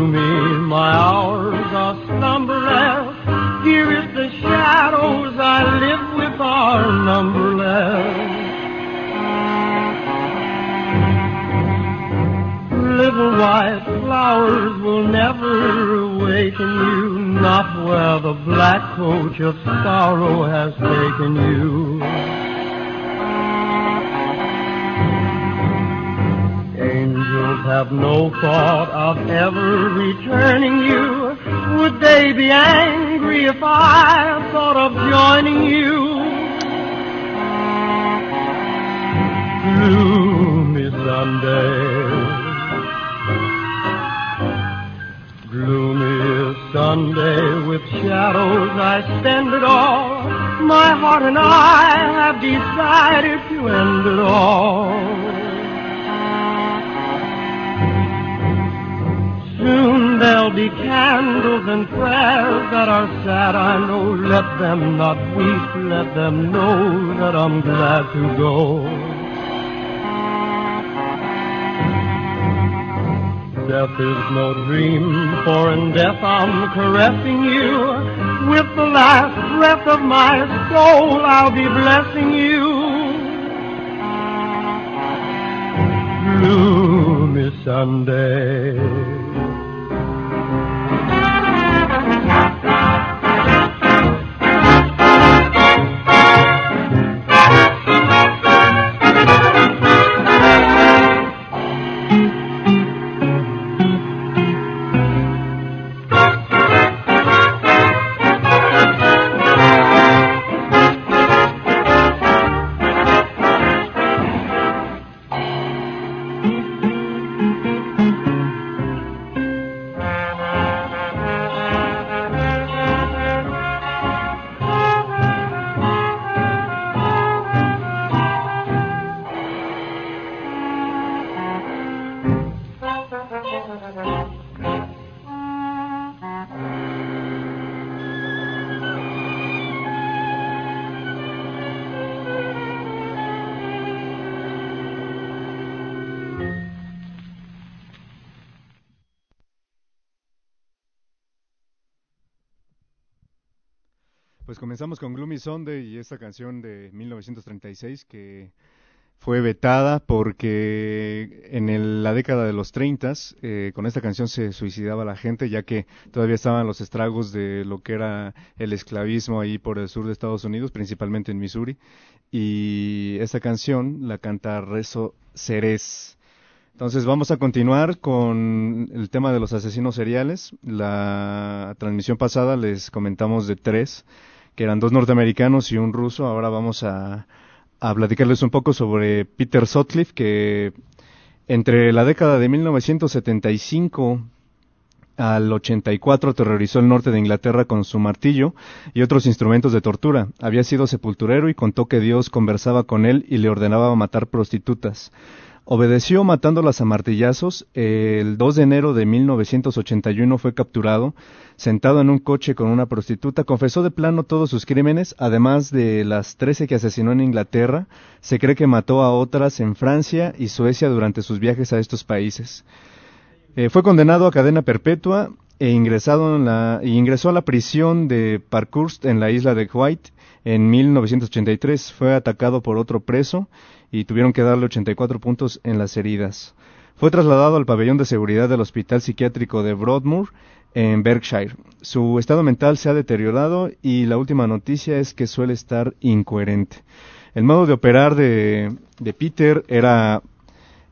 Is gloomy, my hours are slumberless. Dearest, the shadows I live with are numberless. Little white flowers will never awaken you, not where the black coach of sorrow has taken you. Angels have no thought of ever returning you. Would they be angry if I thought of joining you? Gloomy Sunday. Gloomy Sunday with shadows I spend it all. My heart and I have decided to end it all. Soon there'll be candles and prayers that are sad, I know. Let them not weep, let them know that I'm glad to go. Death is no dream, for in death I'm caressing you. With the last breath of my soul, I'll be blessing you. Gloomy Sunday. Pues comenzamos con Gloomy Sunday y esta canción de 1936 que fue vetada porque en la década de los 30 eh, con esta canción se suicidaba la gente ya que todavía estaban los estragos de lo que era el esclavismo ahí por el sur de Estados Unidos, principalmente en Missouri. Y esta canción la canta Rezo Ceres. Entonces vamos a continuar con el tema de los asesinos seriales. La transmisión pasada les comentamos de tres que eran dos norteamericanos y un ruso. Ahora vamos a, a platicarles un poco sobre Peter Sutcliffe, que entre la década de 1975 al 84 terrorizó el norte de Inglaterra con su martillo y otros instrumentos de tortura. Había sido sepulturero y contó que Dios conversaba con él y le ordenaba matar prostitutas. Obedeció matándolas a martillazos. El 2 de enero de 1981 fue capturado, sentado en un coche con una prostituta. Confesó de plano todos sus crímenes, además de las 13 que asesinó en Inglaterra. Se cree que mató a otras en Francia y Suecia durante sus viajes a estos países. Eh, fue condenado a cadena perpetua e ingresado en la, ingresó a la prisión de Parkhurst en la isla de White en 1983. Fue atacado por otro preso y tuvieron que darle 84 puntos en las heridas. Fue trasladado al pabellón de seguridad del Hospital Psiquiátrico de Broadmoor en Berkshire. Su estado mental se ha deteriorado y la última noticia es que suele estar incoherente. El modo de operar de, Peter era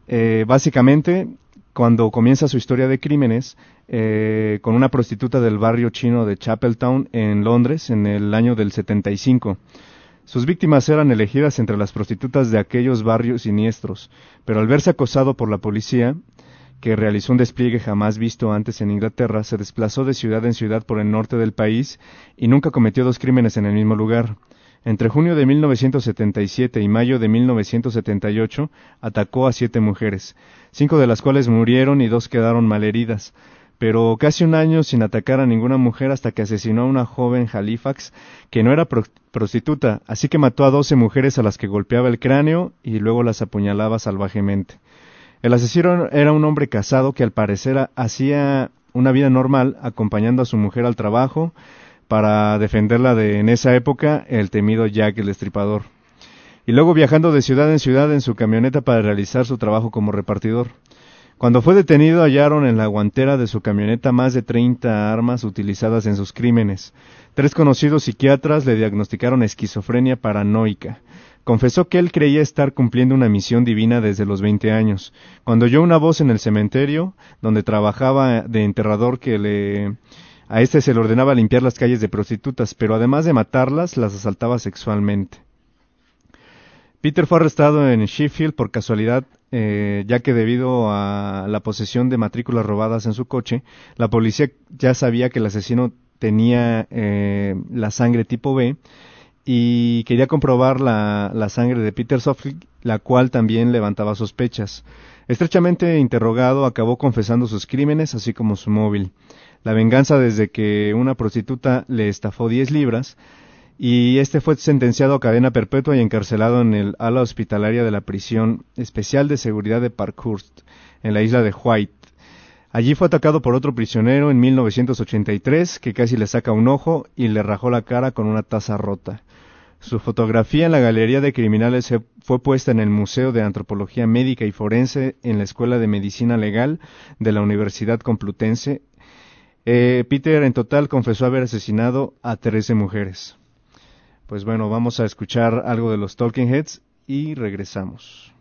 eh, básicamente cuando comienza su historia de crímenes eh, con una prostituta del barrio chino de Chapeltown en Londres en el año del 75. Sus víctimas eran elegidas entre las prostitutas de aquellos barrios siniestros, pero al verse acosado por la policía, que realizó un despliegue jamás visto antes en Inglaterra, se desplazó de ciudad en ciudad por el norte del país y nunca cometió dos crímenes en el mismo lugar. Entre junio de 1977 y mayo de 1978 atacó a siete mujeres, cinco de las cuales murieron y dos quedaron malheridas pero casi un año sin atacar a ninguna mujer hasta que asesinó a una joven Halifax que no era prostituta, así que mató a doce mujeres a las que golpeaba el cráneo y luego las apuñalaba salvajemente. El asesino era un hombre casado que al parecer hacía una vida normal acompañando a su mujer al trabajo para defenderla de en esa época el temido Jack el Destripador. Y luego viajando de ciudad en ciudad en su camioneta para realizar su trabajo como repartidor. Cuando fue detenido hallaron en la guantera de su camioneta más de 30 armas utilizadas en sus crímenes. Tres conocidos psiquiatras le diagnosticaron esquizofrenia paranoica. Confesó que él creía estar cumpliendo una misión divina desde los 20 años. Cuando oyó una voz en el cementerio, donde trabajaba de enterrador que le a este se le ordenaba limpiar las calles de prostitutas, pero además de matarlas, las asaltaba sexualmente. Peter fue arrestado en Sheffield por casualidad eh, ya que debido a la posesión de matrículas robadas en su coche, la policía ya sabía que el asesino tenía eh, la sangre tipo B y quería comprobar la, sangre de Peter Suffolk, la cual también levantaba sospechas. Estrechamente interrogado, acabó confesando sus crímenes, así como su móvil. La venganza desde que una prostituta le estafó 10 libras, y este fue sentenciado a cadena perpetua y encarcelado en el ala hospitalaria de la prisión especial de seguridad de Parkhurst, en la isla de White. Allí fue atacado por otro prisionero en 1983 que casi le saca un ojo y le rajó la cara con una taza rota. Su fotografía en la Galería de Criminales fue puesta en el Museo de Antropología Médica y Forense en la Escuela de Medicina Legal de la Universidad Complutense. Eh, Peter en total confesó haber asesinado a 13 mujeres. Pues bueno, vamos a escuchar algo de los Talking Heads y regresamos.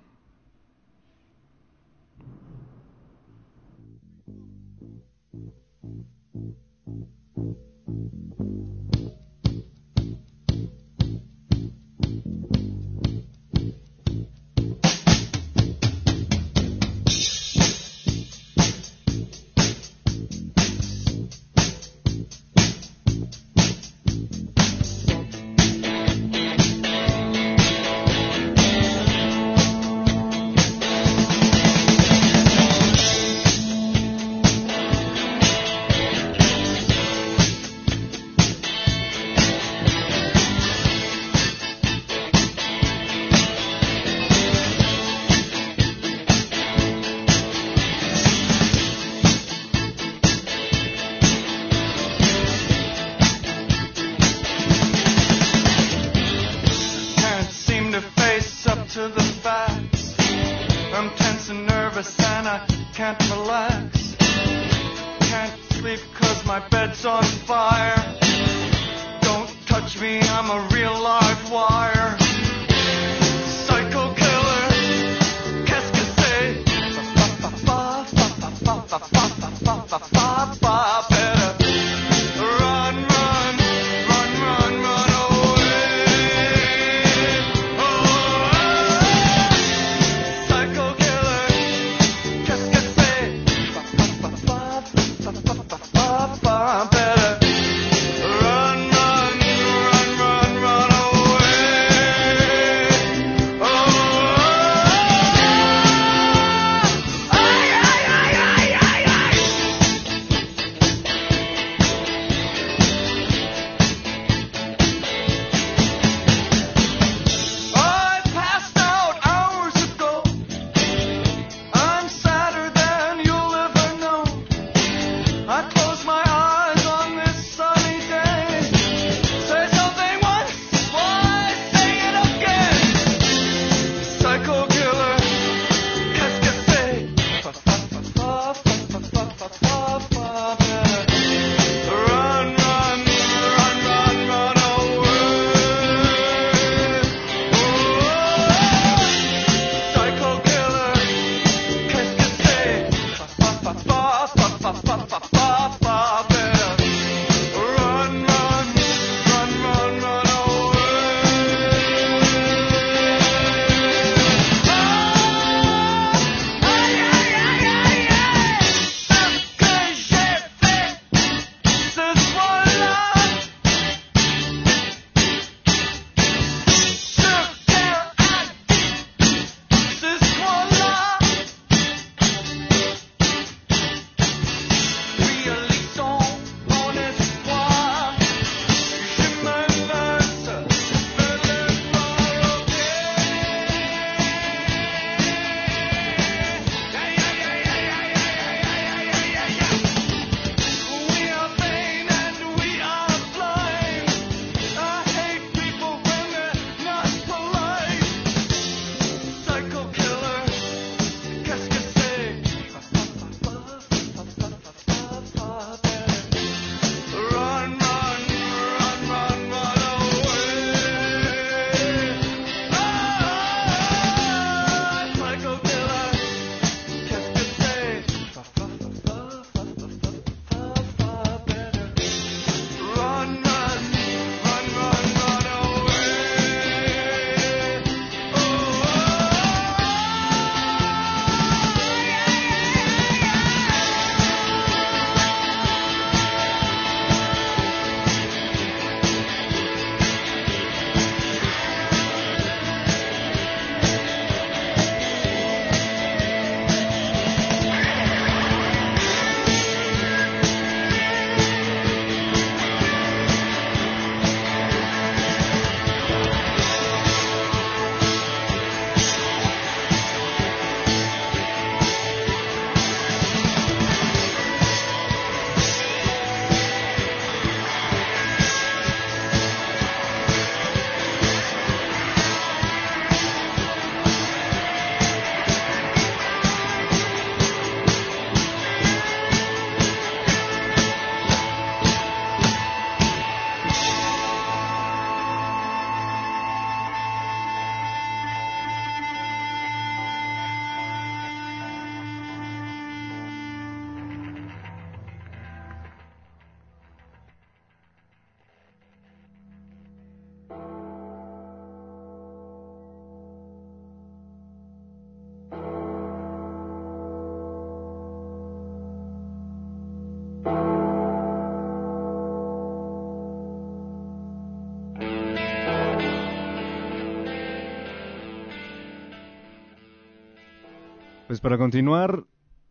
Pues para continuar,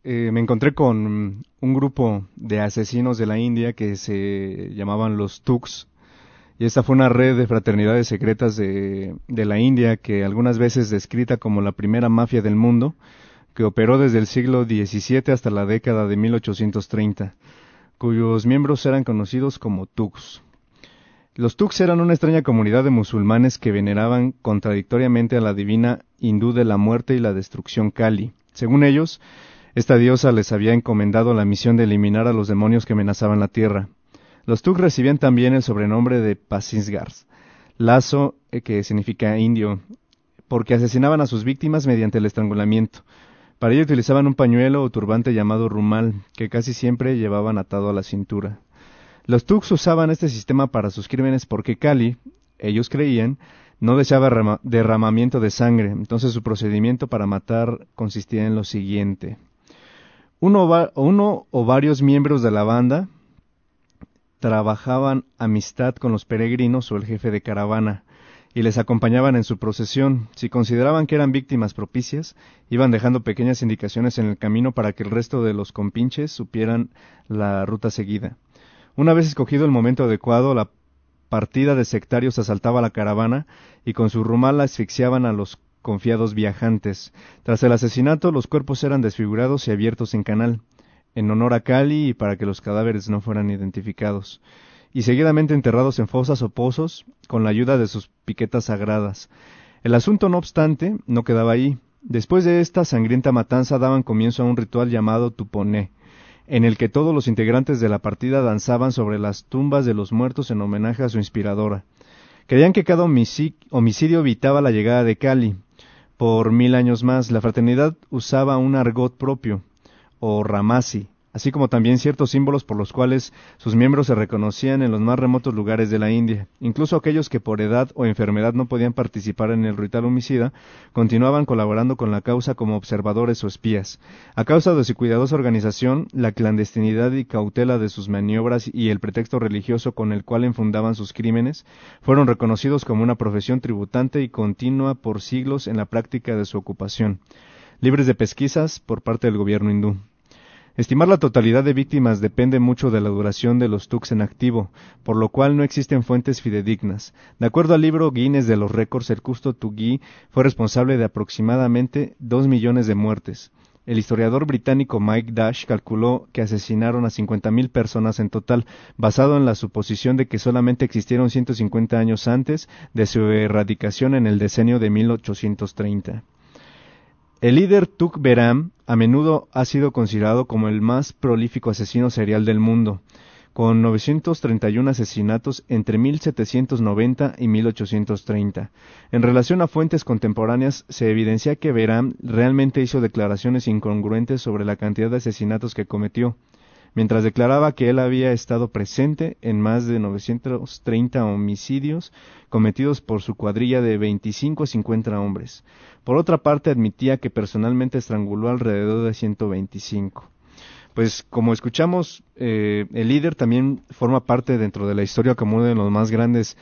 eh, me encontré con un grupo de asesinos de la India que se llamaban los Tux. Y esta fue una red de fraternidades secretas de, la India que algunas veces descrita como la primera mafia del mundo, que operó desde el siglo XVII hasta la década de 1830, cuyos miembros eran conocidos como Tux. Los Tux eran una extraña comunidad de musulmanes que veneraban contradictoriamente a la divina hindú de la muerte y la destrucción Kali. Según ellos, esta diosa les había encomendado la misión de eliminar a los demonios que amenazaban la tierra. Los Tuk recibían también el sobrenombre de Pasinsgars, lazo eh, que significa indio, porque asesinaban a sus víctimas mediante el estrangulamiento. Para ello utilizaban un pañuelo o turbante llamado rumal, que casi siempre llevaban atado a la cintura. Los Tuks usaban este sistema para sus crímenes porque Kali, ellos creían, no deseaba rama- derramamiento de sangre, entonces su procedimiento para matar consistía en lo siguiente. Uno o varios miembros de la banda trabajaban amistad con los peregrinos o el jefe de caravana y les acompañaban en su procesión. Si consideraban que eran víctimas propicias, iban dejando pequeñas indicaciones en el camino para que el resto de los compinches supieran la ruta seguida. Una vez escogido el momento adecuado, la partida de sectarios asaltaba la caravana y con su rumal asfixiaban a los confiados viajantes. Tras el asesinato, los cuerpos eran desfigurados y abiertos en canal, en honor a Cali y para que los cadáveres no fueran identificados, y seguidamente enterrados en fosas o pozos con la ayuda de sus piquetas sagradas. El asunto, no obstante, no quedaba ahí. Después de esta sangrienta matanza daban comienzo a un ritual llamado tuponé, en el que todos los integrantes de la partida danzaban sobre las tumbas de los muertos en homenaje a su inspiradora. Creían que cada homici- homicidio evitaba la llegada de Cali. Por mil años más, la fraternidad usaba un argot propio, o ramasi, así como también ciertos símbolos por los cuales sus miembros se reconocían en los más remotos lugares de la India. Incluso aquellos que por edad o enfermedad no podían participar en el ritual homicida, continuaban colaborando con la causa como observadores o espías. A causa de su cuidadosa organización, la clandestinidad y cautela de sus maniobras y el pretexto religioso con el cual enfundaban sus crímenes, fueron reconocidos como una profesión tributante y continua por siglos en la práctica de su ocupación, libres de pesquisas por parte del gobierno hindú. Estimar la totalidad de víctimas depende mucho de la duración de los TUCs en activo, por lo cual no existen fuentes fidedignas. De acuerdo al libro Guinness de los récords, el Custo Tugui fue responsable de aproximadamente dos millones de muertes. El historiador británico Mike Dash calculó que asesinaron a 50.000 personas en total, basado en la suposición de que solamente existieron 150 años antes de su erradicación en el decenio de 1830. El líder Tuk Beram a menudo ha sido considerado como el más prolífico asesino serial del mundo, con 931 asesinatos entre 1790 y 1830. En relación a fuentes contemporáneas, se evidencia que Beram realmente hizo declaraciones incongruentes sobre la cantidad de asesinatos que cometió, mientras declaraba que él había estado presente en más de 930 homicidios cometidos por su cuadrilla de 25 a 50 hombres. Por otra parte, admitía que personalmente estranguló alrededor de 125. Pues como escuchamos, eh, el líder también forma parte dentro de la historia como uno de los más grandes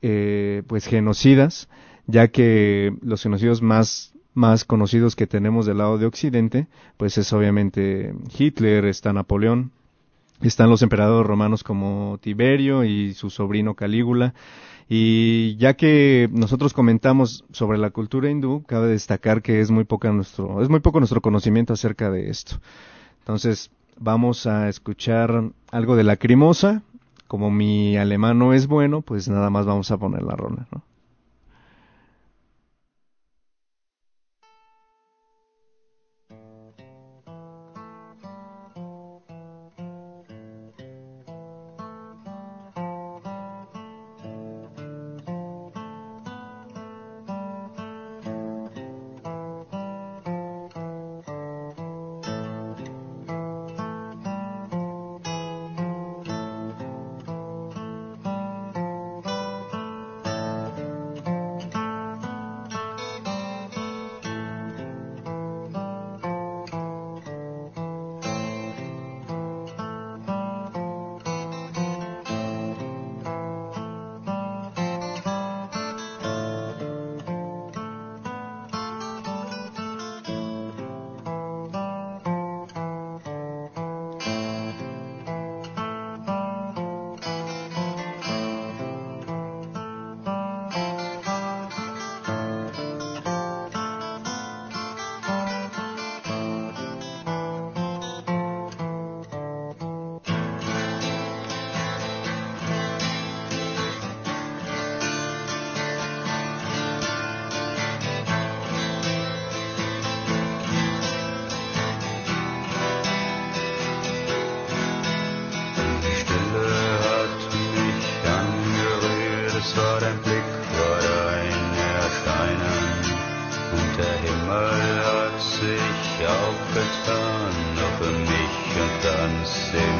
eh, pues genocidas, ya que los genocidios más más conocidos que tenemos del lado de Occidente, pues es obviamente Hitler, está Napoleón, están los emperadores romanos como Tiberio y su sobrino Calígula. Y ya que nosotros comentamos sobre la cultura hindú, cabe destacar que es muy poca nuestro, es muy poco nuestro conocimiento acerca de esto. Entonces, vamos a escuchar algo de Lacrimosa. Como mi alemán no es bueno, pues nada más vamos a poner la rola, ¿no? say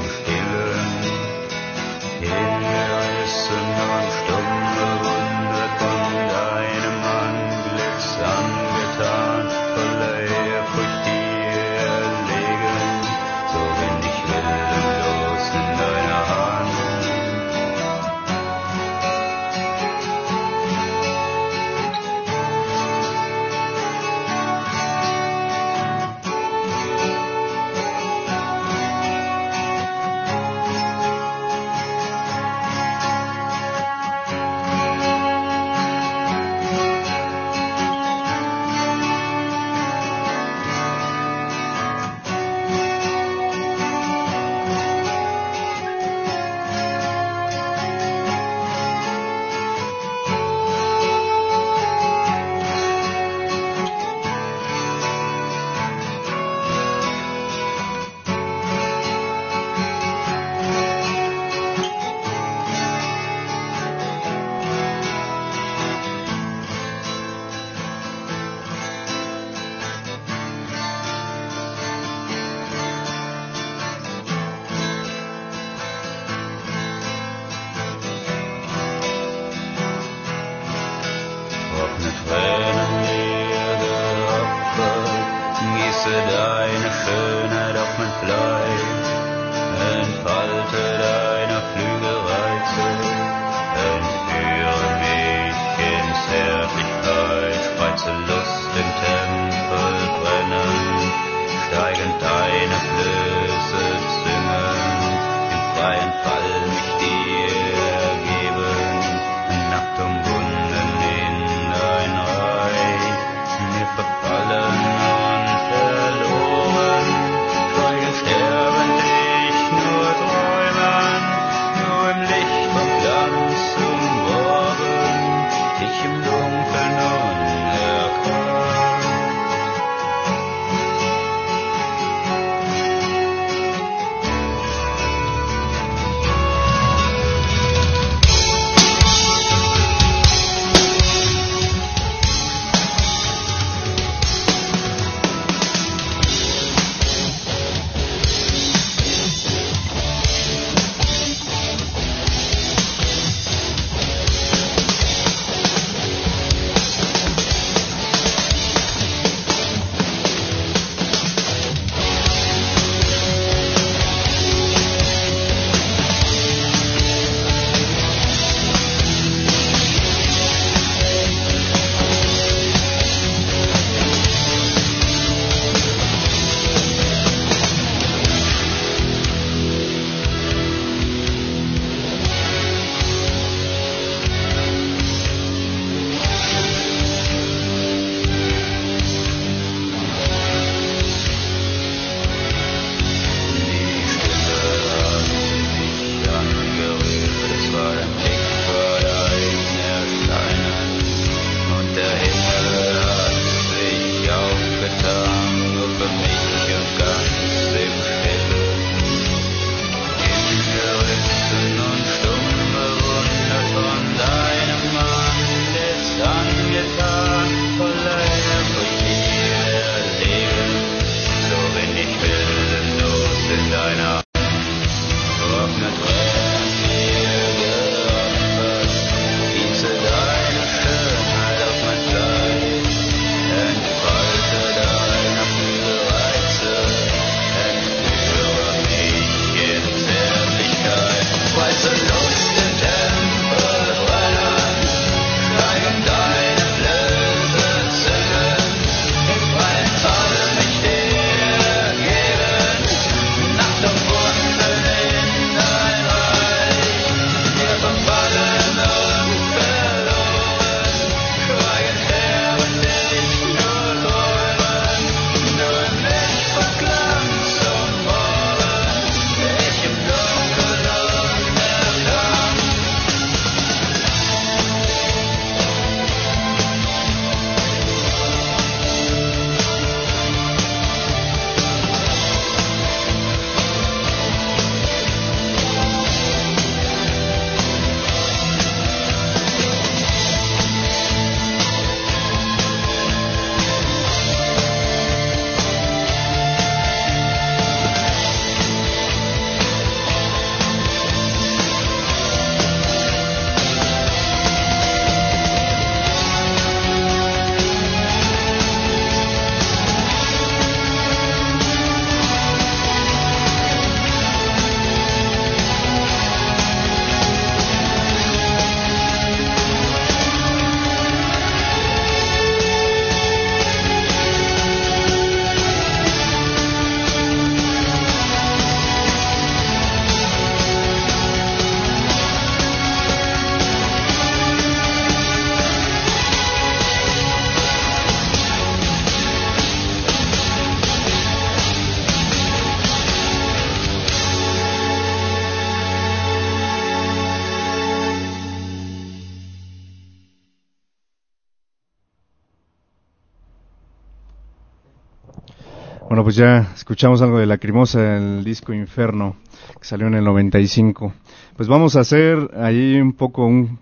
Pues ya escuchamos algo de Lacrimosa, el disco Inferno, que salió en el 95. Pues vamos a hacer ahí un poco un...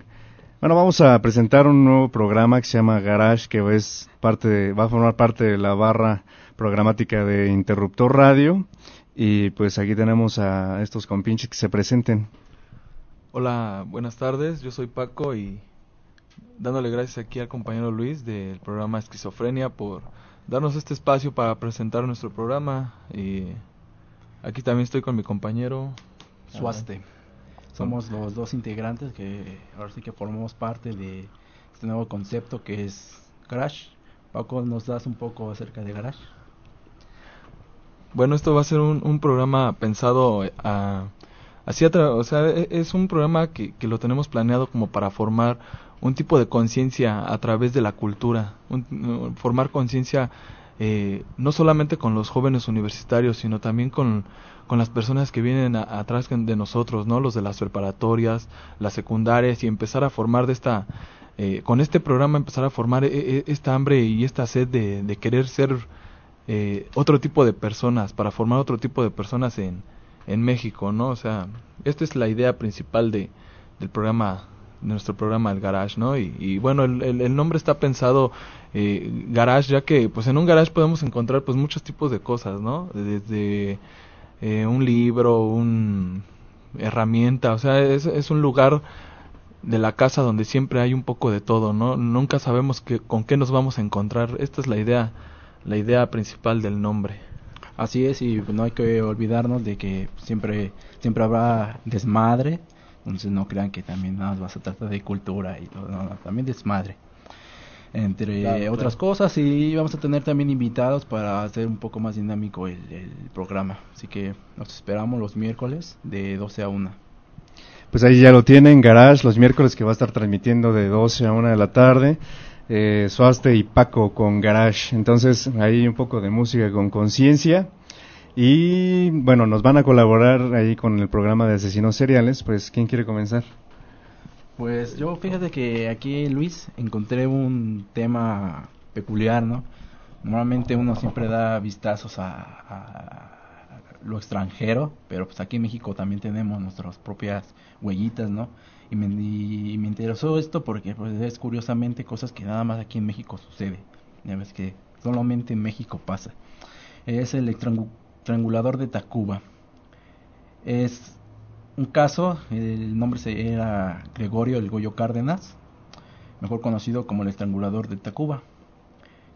Bueno, vamos a presentar un nuevo programa que se llama Garage, que es parte va a formar parte de la barra programática de Interruptor Radio. Y pues aquí tenemos a estos compinches que se presenten. Hola, buenas tardes. Yo soy Paco y dándole gracias aquí al compañero Luis del programa Esquizofrenia por darnos este espacio para presentar nuestro programa. Y aquí también estoy con mi compañero Suaste. Somos los dos integrantes que ahora sí que formamos parte de este nuevo concepto que es Garage. Paco, ¿nos das un poco acerca de Garage? Bueno, esto va a ser un, un programa pensado eh, a, así a tra- o sea, e- es un programa que, que lo tenemos planeado como para formar un tipo de conciencia a través de la cultura, un- formar conciencia eh, no solamente con los jóvenes universitarios, sino también con, con las personas que vienen a- atrás de nosotros, ¿no? Los de las preparatorias, las secundarias y empezar a formar de esta, eh, con este programa empezar a formar e- e- esta hambre y esta sed de, querer ser eh, otro tipo de personas, para formar otro tipo de personas en, en México, ¿no? O sea, esta es la idea principal de, del programa, nuestro programa El Garage, ¿no? Y, y bueno, el, el- nombre está pensado eh, Garage, ya que pues en un garage podemos encontrar pues muchos tipos de cosas, ¿no? Desde eh, un libro, un herramienta, o sea, es, es un lugar de la casa donde siempre hay un poco de todo, ¿no? Nunca sabemos qué, con qué nos vamos a encontrar. Esta es la idea, la idea principal del nombre. Así es, y no hay que olvidarnos de que siempre, siempre habrá desmadre. Entonces no crean que también nada más se trata de cultura y todo, no, no, también desmadre. Entre Claro, otras claro. cosas, y vamos a tener también invitados para hacer un poco más dinámico el, el programa. Así que nos esperamos los miércoles de 12 a 1. Pues ahí ya lo tienen, Garage, los miércoles que va a estar transmitiendo de 12 a 1 de la tarde. Eh, Suaste y Paco con Garage. Entonces, ahí un poco de música con conciencia. Y bueno, nos van a colaborar ahí con el programa de asesinos seriales. Pues, ¿quién quiere comenzar? Pues yo fíjate que aquí Luis encontré un tema peculiar, ¿no? Normalmente uno siempre da vistazos a, lo extranjero, pero pues aquí en México también tenemos nuestras propias huellitas, ¿no? Y me, y me interesó esto porque pues es curiosamente cosas que nada más aquí en México sucede. Ya ves que solamente en México pasa. Es el estrangu- estrangulador de Tacuba. Es un caso, el nombre era Gregorio El Goyo Cárdenas, mejor conocido como el estrangulador de Tacuba,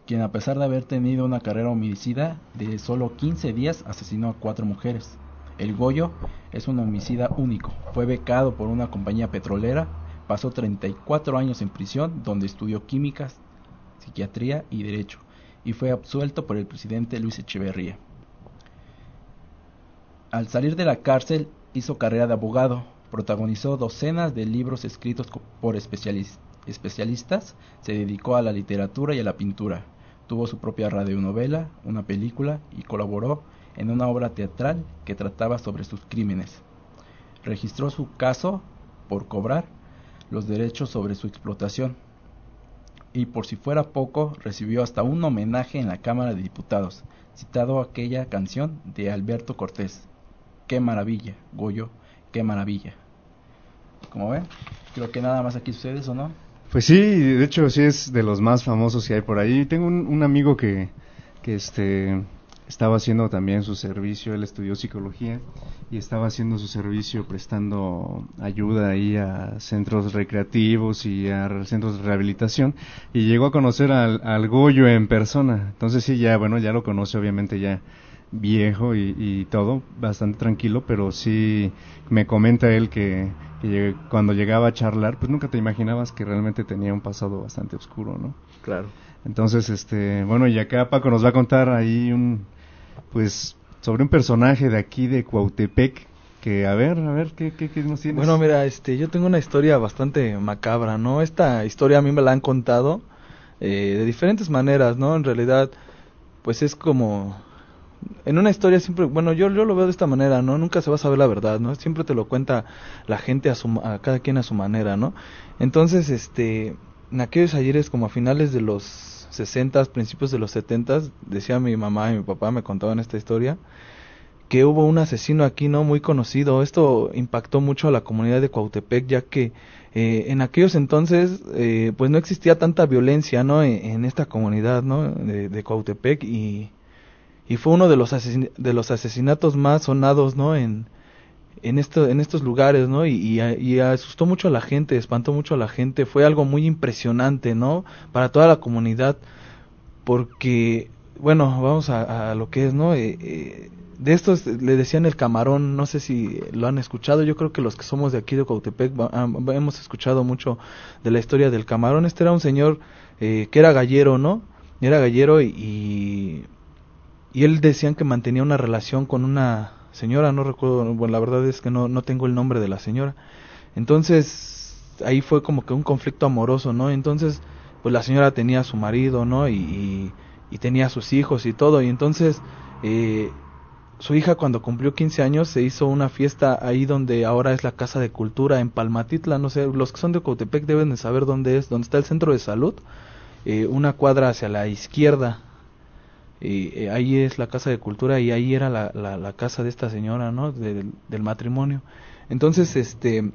quien a pesar de haber tenido una carrera homicida de solo 15 días asesinó a cuatro mujeres. El Goyo es un homicida único, fue becado por una compañía petrolera, pasó 34 años en prisión donde estudió químicas, psiquiatría y derecho, y fue absuelto por el presidente Luis Echeverría. Al salir de la cárcel hizo carrera de abogado, protagonizó docenas de libros escritos por especialis- especialistas, se dedicó a la literatura y a la pintura, tuvo su propia radionovela, una película y colaboró en una obra teatral que trataba sobre sus crímenes. Registró su caso por cobrar los derechos sobre su explotación y por si fuera poco recibió hasta un homenaje en la Cámara de Diputados, citado aquella canción de Alberto Cortés. Qué maravilla, Goyo, qué maravilla. Como ven, creo que nada más aquí sucede eso, ¿no? Pues sí, de hecho sí es de los más famosos que hay por ahí. Tengo un, amigo que, que este estaba haciendo también su servicio, él estudió psicología y estaba haciendo su servicio prestando ayuda ahí a centros recreativos y a centros de rehabilitación y llegó a conocer al, al Goyo en persona. Entonces sí, ya, bueno, ya lo conoce obviamente ya viejo y, y todo, bastante tranquilo, pero sí me comenta él que, que cuando llegaba a charlar, pues nunca te imaginabas que realmente tenía un pasado bastante oscuro, ¿no? Claro. Entonces, este, bueno, y acá Paco nos va a contar ahí un, pues, sobre un personaje de aquí de Cuautepec, que a ver, a ver, ¿qué, qué, qué nos tienes? Bueno, mira, este, yo tengo una historia bastante macabra, ¿no? Esta historia a mí me la han contado eh, de diferentes maneras, ¿no? En realidad, pues es como en una historia siempre, bueno, yo, yo lo veo de esta manera, ¿no? Nunca se va a saber la verdad, ¿no? Siempre te lo cuenta la gente a, su, a cada quien a su manera, ¿no? Entonces, este, en aquellos ayeres como a finales de los 60, principios de los 70, decía mi mamá y mi papá, me contaban esta historia, que hubo un asesino aquí, ¿no? Muy conocido. Esto impactó mucho a la comunidad de Cuautepec, ya que eh, en aquellos entonces, eh, pues no existía tanta violencia, ¿no? En, en esta comunidad, ¿no? De, de Cuautepec y, y fue uno de los, de los asesinatos más sonados, ¿no? En, en, en estos lugares, ¿no? Y, y, asustó mucho a la gente, espantó mucho a la gente. Fue algo muy impresionante, ¿no? Para toda la comunidad, porque, bueno, vamos a, a lo que es, ¿no? Eh, eh, de estos le decían el camarón, no sé si lo han escuchado, yo creo que los que somos de aquí de Cautepec hemos escuchado mucho de la historia del camarón. Este era un señor eh, que era gallero, ¿no? Era gallero y él decían que mantenía una relación con una señora, no recuerdo, bueno, la verdad es que no, no tengo el nombre de la señora. Entonces, ahí fue como que un conflicto amoroso, ¿no? Entonces, pues la señora tenía a su marido, ¿no? Y, y, y tenía a sus hijos y todo, y entonces, eh, su hija cuando cumplió 15 años se hizo una fiesta ahí donde ahora es la Casa de Cultura en Palmatitla, no sé, los que son de Cotepec deben de saber dónde es, dónde está el centro de salud, eh, una cuadra hacia la izquierda, eh, ahí es la Casa de Cultura y ahí era la, la, la casa de esta señora, ¿no? Del, del matrimonio. Entonces, este,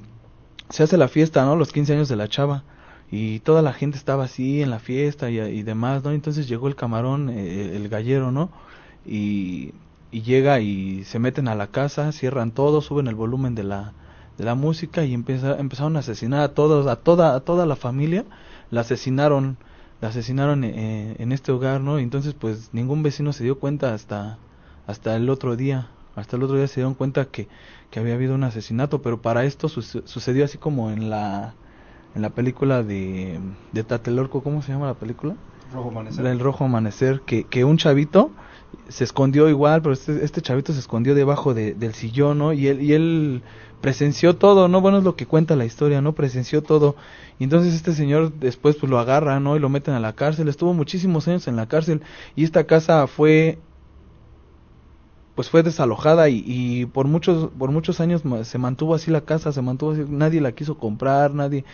se hace la fiesta, ¿no? Los 15 años de la chava y toda la gente estaba así en la fiesta y, y demás, ¿no? Entonces llegó el camarón, eh, el gallero, ¿no? Y y llega y se meten a la casa, cierran todo, suben el volumen de la de la música y empieza, empezaron a asesinar a todos, a toda a toda la familia, la asesinaron, la asesinaron en, en este hogar, ¿no? Y entonces pues ningún vecino se dio cuenta hasta hasta el otro día, hasta el otro día se dieron cuenta que que había habido un asesinato, pero para esto su, sucedió así como en la en la película de de Tatelorco, ¿cómo se llama la película? Rojo Amanecer. El Rojo Amanecer, que, que un chavito se escondió igual, pero este, este chavito se escondió debajo de, del sillón, ¿no? Y él, y él presenció todo, ¿no? Bueno, es lo que cuenta la historia, ¿no? Presenció todo. Y entonces este señor después pues lo agarra, ¿no? Y lo meten a la cárcel. Estuvo muchísimos años en la cárcel. Y esta casa fue pues fue desalojada y, y por muchos por muchos años se mantuvo así la casa se mantuvo así nadie la quiso comprar nadie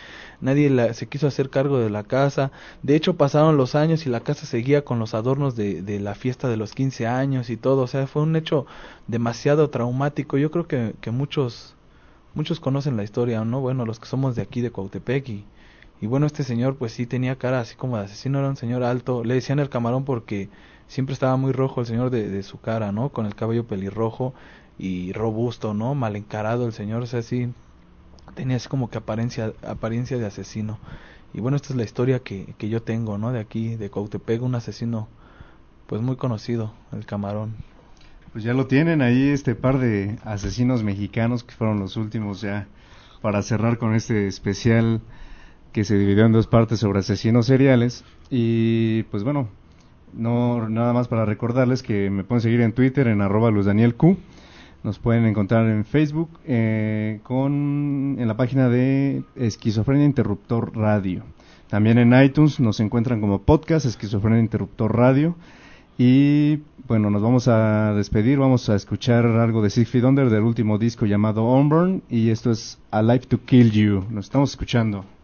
nadie la, se quiso hacer cargo de la casa. De hecho pasaron los años y la casa seguía con los adornos de, de la fiesta de los 15 años y todo. O sea fue un hecho demasiado traumático. Yo creo que, que muchos muchos conocen la historia no bueno los que somos de aquí de Cuautepec y y bueno este señor pues sí tenía cara así como de asesino era un señor alto. Le decían el camarón porque siempre estaba muy rojo el señor de, de, su cara, ¿no? Con el cabello pelirrojo y robusto, ¿no? Mal encarado el señor, o sea, sí, tenía así como que apariencia, apariencia de asesino. Y bueno, esta es la historia que, que yo tengo, ¿no? De aquí, de Cautepec, un asesino, pues muy conocido, el camarón. Pues ya lo tienen ahí este par de asesinos mexicanos que fueron los últimos ya para cerrar con este especial que se dividió en dos partes sobre asesinos seriales. Y pues bueno, no nada más para recordarles que me pueden seguir en Twitter en arroba Q. Nos pueden encontrar en Facebook eh, con en la página de Esquizofrenia Interruptor Radio. También en iTunes nos encuentran como podcast Esquizofrenia Interruptor Radio. Y bueno, nos vamos a despedir, vamos a escuchar algo de Feet Under del último disco llamado Unburn y esto es Alive to Kill You. Nos estamos escuchando.